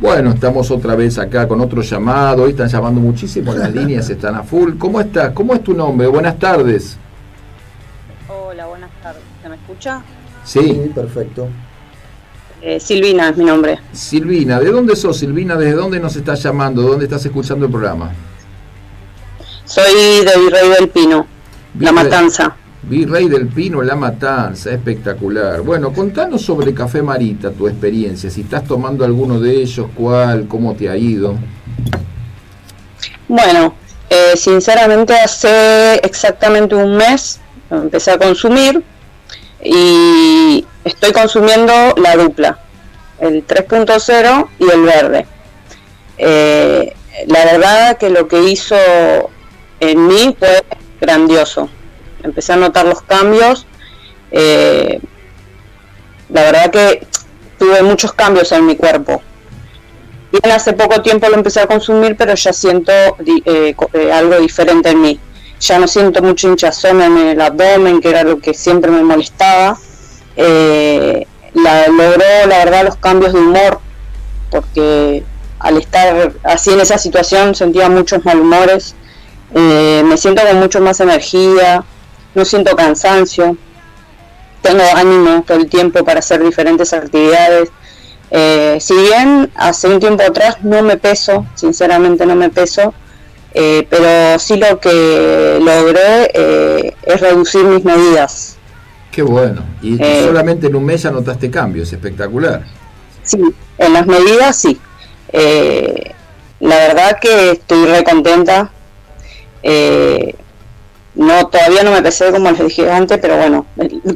Bueno, estamos otra vez acá con otro llamado. Hoy están llamando muchísimo, las líneas están a full. ¿Cómo estás? ¿Cómo es tu nombre? Buenas tardes. Hola, buenas tardes. ¿Se me escucha? Sí. perfecto. Eh, Silvina es mi nombre. Silvina, ¿de dónde sos, Silvina? ¿Desde dónde nos estás llamando? ¿Dónde estás escuchando el programa? Soy de Virrey del Pino, La Matanza. Virrey del Pino, La Matanza, espectacular. Bueno, contanos sobre Café Marita, tu experiencia. Si estás tomando alguno de ellos, cuál, cómo te ha ido. Bueno, eh, sinceramente hace exactamente un mes empecé a consumir y estoy consumiendo la dupla, el 3.0 y el verde. Eh, la verdad que lo que hizo en mí fue grandioso empecé a notar los cambios. Eh, la verdad que tuve muchos cambios en mi cuerpo. Bien, hace poco tiempo lo empecé a consumir, pero ya siento eh, eh, algo diferente en mí. Ya no siento mucho hinchazón en el abdomen, que era lo que siempre me molestaba. la, logró, la verdad, los cambios de humor, porque al estar así en esa situación sentía muchos malhumores. me siento con mucho más energía, no siento cansancio, tengo ánimo todo el tiempo para hacer diferentes actividades. Eh, si bien hace un tiempo atrás no me peso, sinceramente no me peso, eh, pero sí lo que logré eh, es reducir mis medidas. Qué bueno. Y solamente en un mes ya notaste cambios, espectacular. Sí, en las medidas sí. la verdad que estoy re contenta. No, todavía no me pesé como les dije antes, pero bueno,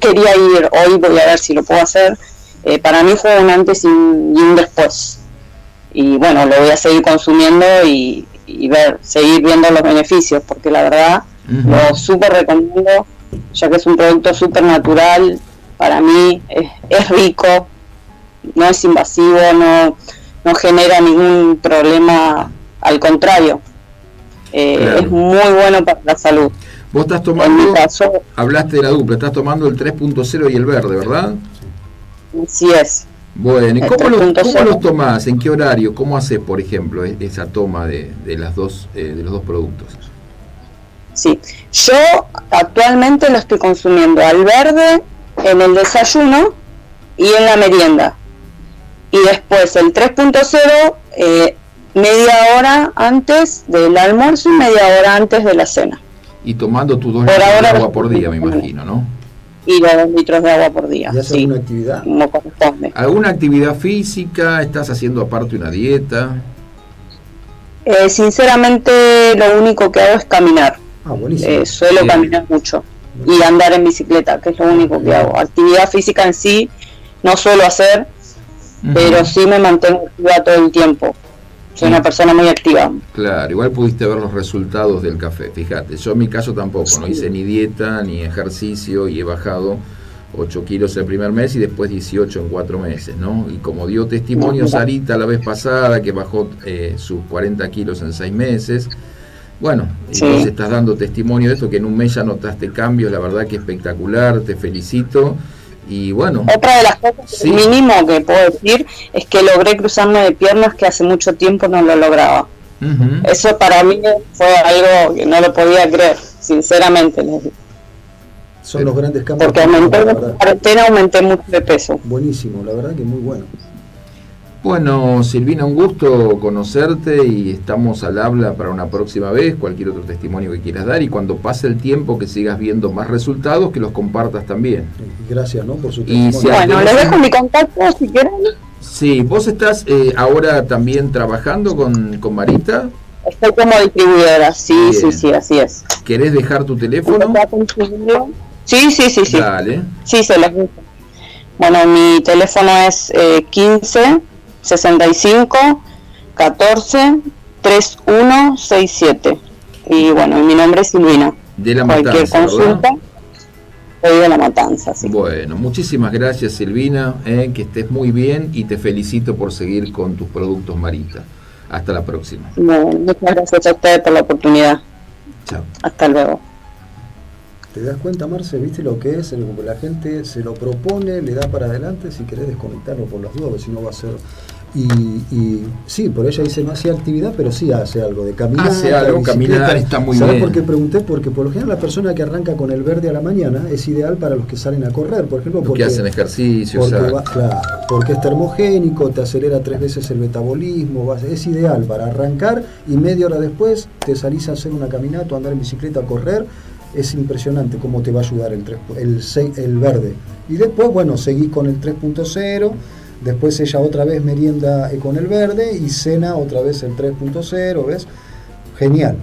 quería ir hoy, voy a ver si lo puedo hacer. Eh, para mí fue un antes y un después. Y bueno, lo voy a seguir consumiendo y, ver, seguir viendo los beneficios, porque la verdad lo súper recomiendo, ya que es un producto súper natural, para mí es, rico, no es invasivo, no, no genera ningún problema, al contrario, eh, es muy bueno para la salud. Vos estás tomando, hablaste de la dupla, estás tomando el 3.0 y el verde, ¿verdad? Sí es. Bueno, ¿y cómo los, tomás? ¿En qué horario? ¿Cómo haces, por ejemplo, e-, esa toma de, las dos, eh, de los dos productos? Sí, yo actualmente lo estoy consumiendo al verde en el desayuno y en la merienda. Y después el 3.0 eh, media hora antes del almuerzo y media hora antes de la cena y tomando tus dos litros de agua por día, me imagino, ¿no? Y los dos litros de agua por día. ¿Y haces alguna actividad? Como corresponde. ¿Alguna actividad física? ¿Estás haciendo aparte una dieta? Eh, sinceramente, lo único que hago es caminar. Ah, buenísimo. Eh, suelo caminar mucho y andar en bicicleta, que es lo único que hago. Actividad física en sí no suelo hacer, pero sí me mantengo activa todo el tiempo soy una persona muy activa. Claro, igual pudiste ver los resultados del café, fíjate, yo en mi caso tampoco, no hice ni dieta ni ejercicio y he bajado 8 kilos el primer mes y después 18 en 4 meses, ¿no? Y como dio testimonio Sarita la vez pasada que bajó eh, sus 40 kilos en 6 meses, bueno, entonces estás dando testimonio de esto, que en un mes ya notaste cambios, la verdad que espectacular, te felicito. Y bueno. Otra de las cosas mínimo que puedo decir es que logré cruzarme de piernas que hace mucho tiempo no lo lograba. Eso para mí fue algo que no lo podía creer, sinceramente. Son los grandes cambios. Porque aumenté, la aumenté mucho de peso. Buenísimo, la verdad que muy bueno. Bueno, Silvina, un gusto conocerte y estamos al habla para una próxima vez, cualquier otro testimonio que quieras dar y cuando pase el tiempo que sigas viendo más resultados, que los compartas también. Gracias, ¿no? Por su testimonio. bueno, le dejo mi contacto si quieren. Sí, vos estás eh, ahora también trabajando con, con Marita. Estoy como distribuidora, sí, sí, sí, así es. ¿Querés dejar tu teléfono? Sí, sí, sí, sí. Dale. Sí, se los Bueno, mi teléfono es eh, 15 65 14 3167. Y bueno, mi nombre es Silvina. De la Cualquier consulta. Soy de la matanza, sí. Bueno, muchísimas gracias Silvina, eh, que estés muy bien y te felicito por seguir con tus productos Marita. Hasta la próxima. muchas gracias a ustedes por la oportunidad. Chao. Hasta luego. ¿Te das cuenta, Marce? ¿Viste lo que es? La gente se lo propone, le da para adelante, si querés desconectarlo por las dudas, si no va a ser Y, y, sí, por ella dice no hacía actividad, pero sí hace algo de caminar. Hace algo, caminar está muy ¿Sabes bien. por qué pregunté? Porque por lo general la persona que arranca con el verde a la mañana es ideal para los que salen a correr, por ejemplo, porque hacen ejercicio, porque, va, claro, porque es termogénico, te acelera tres veces el metabolismo, es ideal para arrancar y media hora después te salís a hacer una caminata, andar en bicicleta, a correr. Es impresionante cómo te va a ayudar el, 3, el, el verde. Y después, bueno, seguís con el 3.0 Después ella otra vez merienda con el verde y cena otra vez el 3.0, ¿ves? Genial.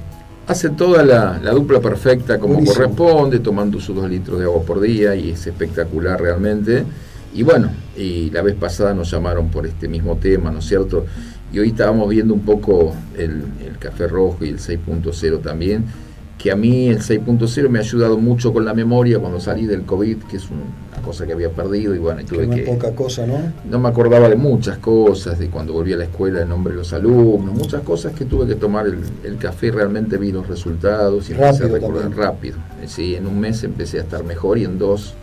Hace toda la, la dupla perfecta como Buenísimo. corresponde, tomando sus dos litros de agua por día y es espectacular realmente. Y bueno, y la vez pasada nos llamaron por este mismo tema, ¿no es cierto? Y hoy estábamos viendo un poco el, el café rojo y el 6.0 también que a mí el 6.0 me ha ayudado mucho con la memoria cuando salí del COVID, que es una cosa que había perdido y bueno, y tuve que... poca cosa, ¿no? No me acordaba de muchas cosas, de cuando volví a la escuela, el nombre de los alumnos, muchas cosas que tuve que tomar el, el café y realmente vi los resultados y rápido empecé a recordar también. rápido. Sí, en un mes empecé a estar mejor y en dos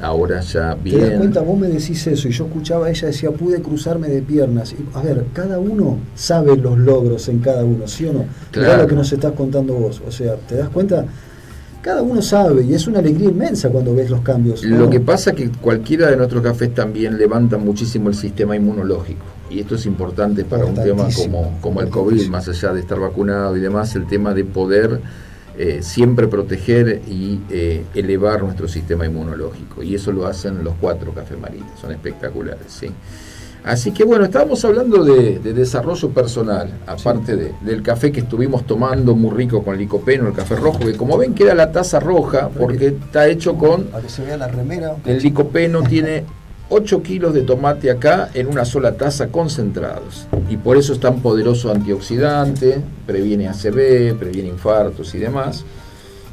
ahora ya ¿Te das bien. cuenta? Vos me decís eso y yo escuchaba a ella decía, pude cruzarme de piernas. Y, a ver, cada uno sabe los logros en cada uno, ¿sí o no? Mirá Claro. lo que nos estás contando vos. O sea, ¿te das cuenta? Cada uno sabe y es una alegría inmensa cuando ves los cambios. ¿no? Lo que pasa es que cualquiera de nuestros cafés también levanta muchísimo el sistema inmunológico. Y esto es importante para un tema como, como el COVID, más allá de estar vacunado y demás, el tema de poder eh, siempre proteger y eh, elevar nuestro sistema inmunológico. Y eso lo hacen los cuatro cafés marinos, son espectaculares. ¿sí? Así que bueno, estábamos hablando de, de desarrollo personal, aparte de- del café que estuvimos tomando muy rico con licopeno, el café rojo, que como ven queda la taza roja porque está hecho con Para que se vea la remera. el licopeno tiene 8 kilos de tomate acá en una sola taza concentrados. Y por eso es tan poderoso antioxidante, previene ACV, previene infartos y demás.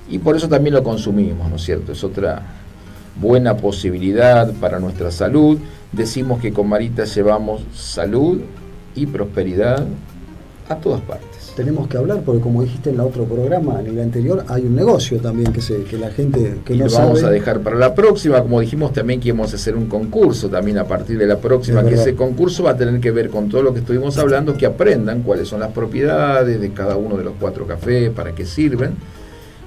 Y por eso también lo consumimos, ¿no es cierto? Es otra buena posibilidad para nuestra salud. Decimos que con Marita llevamos salud y prosperidad a todas partes. Tenemos que hablar porque como dijiste en el otro programa, en el anterior, hay un negocio también que se que la gente que y no lo vamos sabe. a dejar para la próxima, como dijimos también que íbamos a hacer un concurso también a partir de la próxima, Es que ese concurso va a tener que ver con todo lo que estuvimos hablando, que aprendan cuáles son las propiedades de cada uno de los cuatro cafés, para qué sirven,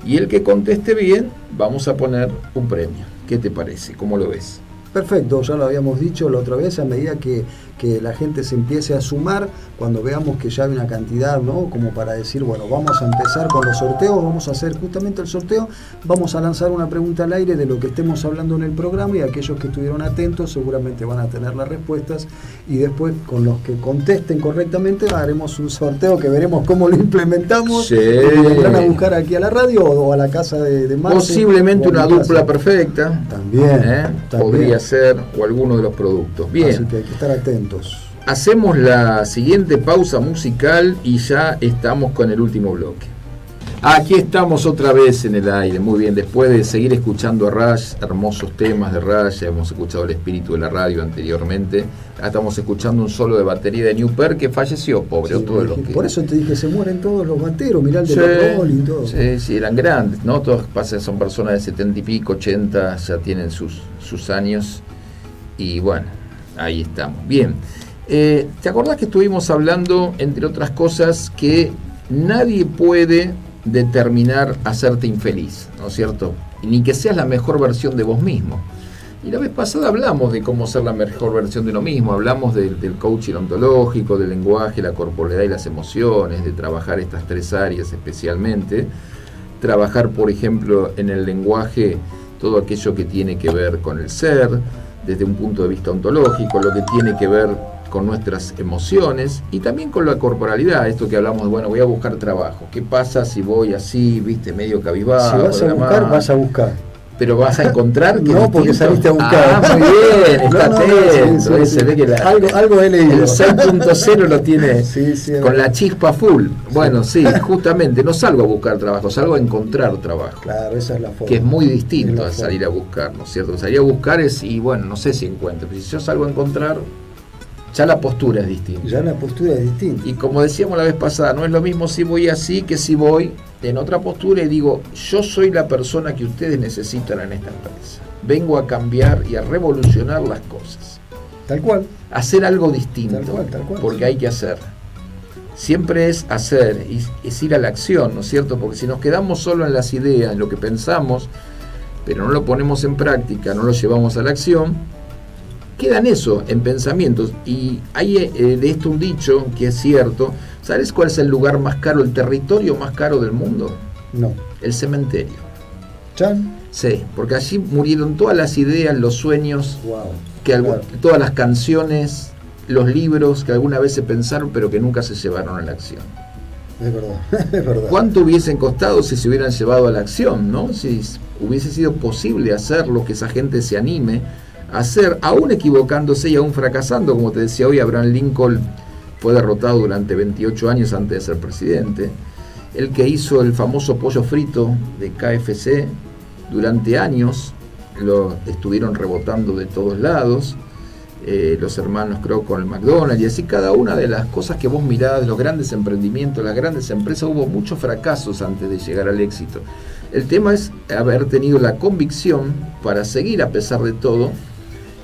y el que conteste bien, vamos a poner un premio. ¿Qué te parece? ¿Cómo lo ves? Perfecto, ya lo habíamos dicho la otra vez, a medida que, que la gente se empiece a sumar, cuando veamos que ya hay una cantidad, ¿no? Como para decir, bueno, vamos a empezar con los sorteos, vamos a hacer justamente el sorteo, vamos a lanzar una pregunta al aire de lo que estemos hablando en el programa y aquellos que estuvieron atentos seguramente van a tener las respuestas y después con los que contesten correctamente haremos un sorteo que veremos cómo lo implementamos Sí. vendrán a buscar aquí a la radio o a la casa de, de Posiblemente una casa. dupla perfecta. También, ¿eh? también. Podría ser, o alguno de los productos. Bien. Así que hay que estar atentos. Hacemos la siguiente pausa musical y ya estamos con el último bloque. Aquí estamos otra vez en el aire, muy bien, después de seguir escuchando a Rush, hermosos temas de Rush, ya hemos escuchado el espíritu de la radio anteriormente, Ahora estamos escuchando un solo de batería de New Per que falleció, pobre, Sí, otro de los dije, que... Por eso te dije, se mueren todos los bateros, mirá el de Sí, los Rolling, todo. sí, sí, eran grandes, ¿no? Todos pasa, son personas de setenta y pico, 80, ya tienen sus, sus años. Y bueno, ahí estamos. Bien, eh, ¿te acordás que estuvimos hablando, entre otras cosas, que nadie puede determinar hacerte infeliz, ¿no es cierto? Ni que seas la mejor versión de vos mismo. Y la vez pasada hablamos de cómo ser la mejor versión de uno mismo, hablamos del, coaching ontológico, del lenguaje, la corporalidad y las emociones, de trabajar estas tres áreas especialmente. Trabajar, por ejemplo, en el lenguaje todo aquello que tiene que ver con el ser, desde un punto de vista ontológico, lo que tiene que ver con nuestras emociones y también con la corporalidad, esto que hablamos de, bueno, voy a buscar trabajo, ¿qué pasa si voy así, viste, medio cabizbajo? si vas a buscar, mano? vas a buscar. Pero vas a encontrar que No, porque saliste a buscar. Ah, muy bien, está No, no, no, atento. sí, sí, sí. se ve que la- Algo, algo he leído. el 6.0 lo tiene con la chispa full. Bueno, sí, justamente, no salgo a buscar trabajo, salgo a encontrar trabajo. Claro, esa es la forma. Que es muy distinto a salir a buscar, ¿no es cierto? Salir a buscar es, y bueno, no sé si encuentro, pero si yo salgo a encontrar, ya la postura es distinta. Ya la postura es distinta. Y como decíamos la vez pasada, no es lo mismo si voy así que si voy en otra postura y digo, yo soy la persona que ustedes necesitan en esta empresa. Vengo a cambiar y a revolucionar las cosas. Tal cual. Hacer algo distinto. Tal cual, tal cual, porque hay que hacer. Siempre es hacer, y es ir a la acción, ¿no es cierto? Porque si nos quedamos solo en las ideas, en lo que pensamos, pero no lo ponemos en práctica, no lo llevamos a la acción, queda en eso, en pensamientos. Y hay eh, de esto un dicho que es cierto. ¿Sabes cuál es el lugar más caro, el territorio más caro del mundo? No. El cementerio. Chan. Sí, porque allí murieron todas las ideas, los sueños, Wow. que Claro. todas las canciones, los libros que alguna vez se pensaron pero que nunca se llevaron a la acción. Es verdad, es verdad. ¿Cuánto hubiesen costado si se hubieran llevado a la acción, no? Si hubiese sido posible hacerlo, que esa gente se anime hacer, aún equivocándose y aún fracasando, como te decía hoy, Abraham Lincoln fue derrotado durante 28 años antes de ser presidente. El que hizo el famoso pollo frito de KFC durante años, lo estuvieron rebotando de todos lados. eh, los hermanos creo con el McDonald's y así cada una de las cosas que vos mirás, los grandes emprendimientos, las grandes empresas, hubo muchos fracasos antes de llegar al éxito. El tema es haber tenido la convicción para seguir a pesar de todo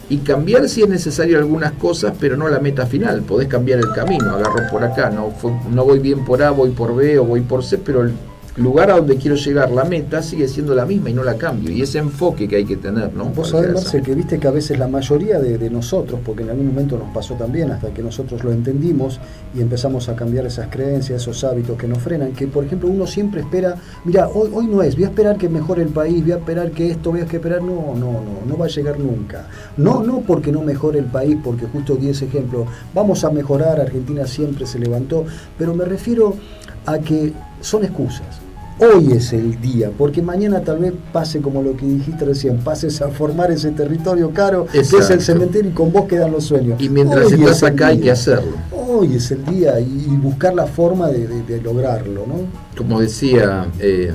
y cambiar si es necesario algunas cosas, pero no la meta final. Podés cambiar el camino, agarro por acá, no, no voy bien por A, voy por B o voy por C, pero el lugar a donde quiero llegar, la meta, sigue siendo la misma y no la cambio. Y ese enfoque que hay que tener, ¿no? Vos sabés, esa- que viste que a veces la mayoría de, de nosotros, porque en algún momento nos pasó también, hasta que nosotros lo entendimos y empezamos a cambiar esas creencias, esos hábitos que nos frenan, que por ejemplo uno siempre espera, mira, hoy, hoy no es, voy a esperar que mejore el país, voy a esperar que esto, voy a esperar, no, no, no, no va a llegar nunca. No, no porque no mejore el país, porque justo di ese ejemplo, vamos a mejorar, Argentina siempre se levantó, pero me refiero a que son excusas. Hoy es el día, porque mañana tal vez pase como lo que dijiste recién, pases a formar ese territorio caro, que es el Exacto. cementerio y con vos quedan los sueños. Y mientras Hoy estás es acá hay que hacerlo. Hoy es el día y, y buscar la forma de, de- de lograrlo, ¿no? Como decía eh,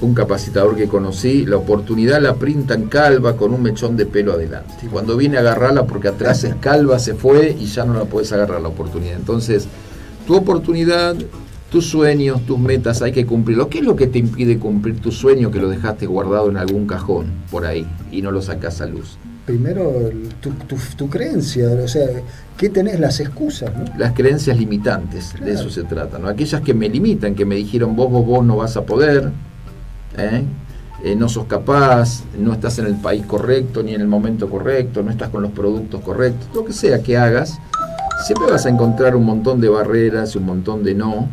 un capacitador que conocí, la oportunidad la printan calva con un mechón de pelo adelante. Y cuando viene a agarrarla porque atrás es calva, se fue y ya no la puedes agarrar la oportunidad. Entonces, tu oportunidad, tus sueños, tus metas hay que cumplirlo. ¿Qué es lo que te impide cumplir tu sueño que lo dejaste guardado en algún cajón por ahí y no lo sacas a luz? Primero, tu, tu- tu creencia, o sea, ¿qué tenés? Las excusas, ¿no? las creencias limitantes, de eso se trata, ¿no? Aquellas que me limitan, que me dijeron vos, vos, vos no vas a poder, ¿eh? Eh, no sos capaz, no estás en el país correcto, ni en el momento correcto, no estás con los productos correctos, lo que sea que hagas, siempre vas a encontrar un montón de barreras y un montón de no.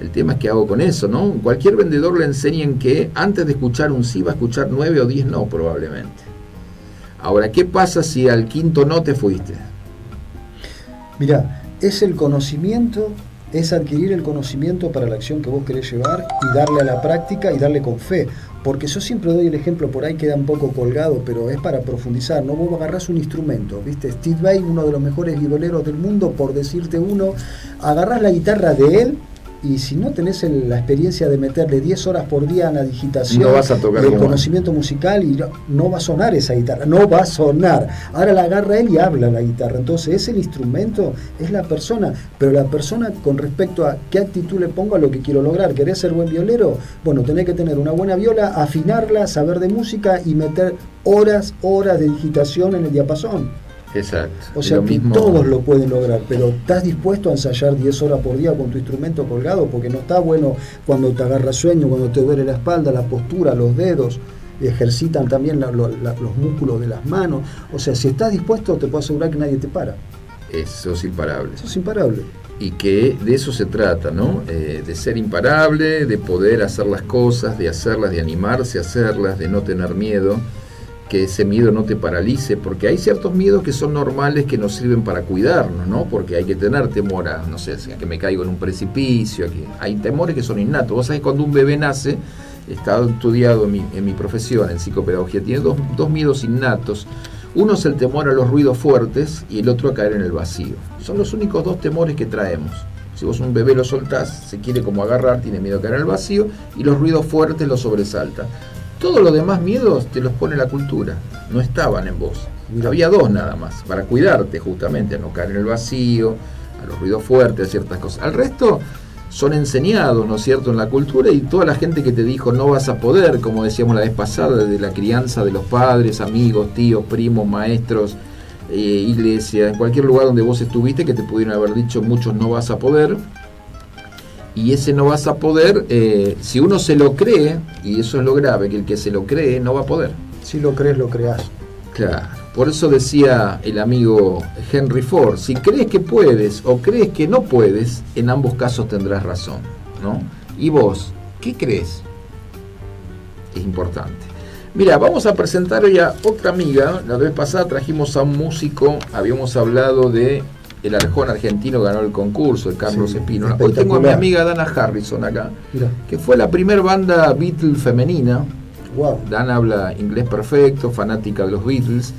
El tema es qué hago con eso, ¿no? Cualquier vendedor le enseñan que antes de escuchar un sí va a escuchar nueve o diez no probablemente. Ahora, ¿qué pasa si al quinto no te fuiste? Mira, es el conocimiento, es adquirir el conocimiento para la acción que vos querés llevar y darle a la práctica y darle con fe. Porque yo siempre doy el ejemplo, por ahí queda un poco colgado, pero es para profundizar, ¿no? Vos agarrás un instrumento, ¿viste? Steve Vai, uno de los mejores violeros del mundo, por decirte uno, agarrás la guitarra de él y si no tenés el- la experiencia de meterle 10 horas por día en la digitación No vas a tocar y el conocimiento musical y no, no va a sonar esa guitarra, no va a sonar. Ahora la agarra él y habla la guitarra. Entonces es el instrumento, es la persona, pero la persona con respecto a qué actitud le pongo a lo que quiero lograr. ¿Querés ser buen violero? Bueno, tenés que tener una buena viola, afinarla, saber de música y meter horas, horas de digitación en el diapasón. Exacto. O sea Lo que mismo- todos lo pueden lograr, pero ¿estás dispuesto a ensayar 10 horas por día con tu instrumento colgado? Porque no está bueno cuando te agarra sueño, cuando te duele la espalda, la postura, los dedos, ejercitan también la- lo- la- los músculos de las manos. O sea, si estás dispuesto, te puedo asegurar que nadie te para. Eso es imparable. Eso es imparable. Y que de eso se trata, ¿no? Eh, de ser imparable, de poder hacer las cosas, de hacerlas, de animarse a hacerlas, de no tener miedo, que ese miedo no te paralice, porque hay ciertos miedos que son normales que nos sirven para cuidarnos, ¿no? Porque hay que tener temor a, no sé, a que me caigo en un precipicio, a que hay temores que son innatos. Vos sabés, cuando un bebé nace, está estudiado en mi, en mi profesión, en psicopedagogía, tiene dos, dos miedos innatos. Uno es el temor a los ruidos fuertes y el otro a caer en el vacío. Son los únicos dos temores que traemos. Si vos un bebé lo soltás, se quiere como agarrar, tiene miedo a caer en el vacío y los ruidos fuertes lo sobresaltan. Todos los demás miedos te los pone la cultura, no estaban en vos. Había dos nada más, para cuidarte justamente, a no caer en el vacío, a los ruidos fuertes, a ciertas cosas. Al resto son enseñados, ¿no es cierto?, en la cultura y toda la gente que te dijo no vas a poder, como decíamos la vez pasada, de la crianza de los padres, amigos, tíos, primos, maestros, eh, iglesia, en cualquier lugar donde vos estuviste, que te pudieron haber dicho muchos no vas a poder. Y ese no vas a poder, eh, si uno se lo cree, y eso es lo grave, que el que se lo cree no va a poder. Si lo crees, lo creas. Claro. Por eso decía el amigo Henry Ford, si crees que puedes o crees que no puedes, en ambos casos tendrás razón. ¿no? ¿Y vos, qué crees? Es importante. Mira, vamos a presentar hoy a otra amiga. La vez pasada trajimos a un músico, habíamos hablado de el Arjón argentino ganó el concurso, de Carlos Sí, Espino. Hoy tengo a mi amiga Dana Harrison acá, que fue la primera banda Beatle femenina. wow. Dan habla inglés perfecto, fanática de los Beatles.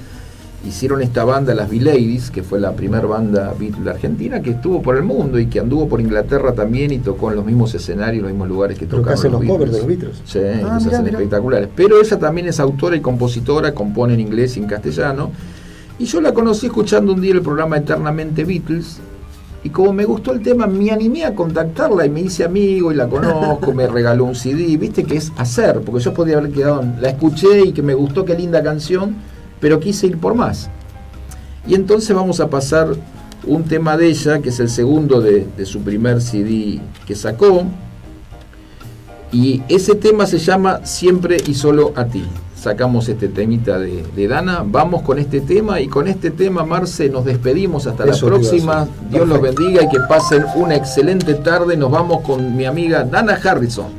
Hicieron esta banda, las B-Ladies, que fue la primera banda Beatle argentina que estuvo por el mundo y que anduvo por Inglaterra también y tocó en los mismos escenarios, en los mismos lugares que Pero que tocaron hacen los covers Beatles. de los Beatles. Sí, Ah, los mirá, hacen mirá. espectaculares. Pero ella también es autora y compositora, compone en inglés y en castellano. Y yo la conocí escuchando un día el programa Eternamente Beatles. Y como me gustó el tema, me animé a contactarla y me hice amigo y la conozco, me regaló un CD. Viste que es hacer, porque yo podía haber quedado. La escuché y que me gustó, qué linda canción, pero quise ir por más. Y entonces vamos a pasar un tema de ella, que es el segundo de su primer CD que sacó. Y ese tema se llama Siempre y solo a ti. Sacamos este temita de, de Dana, vamos con este tema y con este tema, Marce, nos despedimos hasta Eso la próxima. Dios los bendiga y que pasen una excelente tarde. Nos vamos con mi amiga Dana Harrison.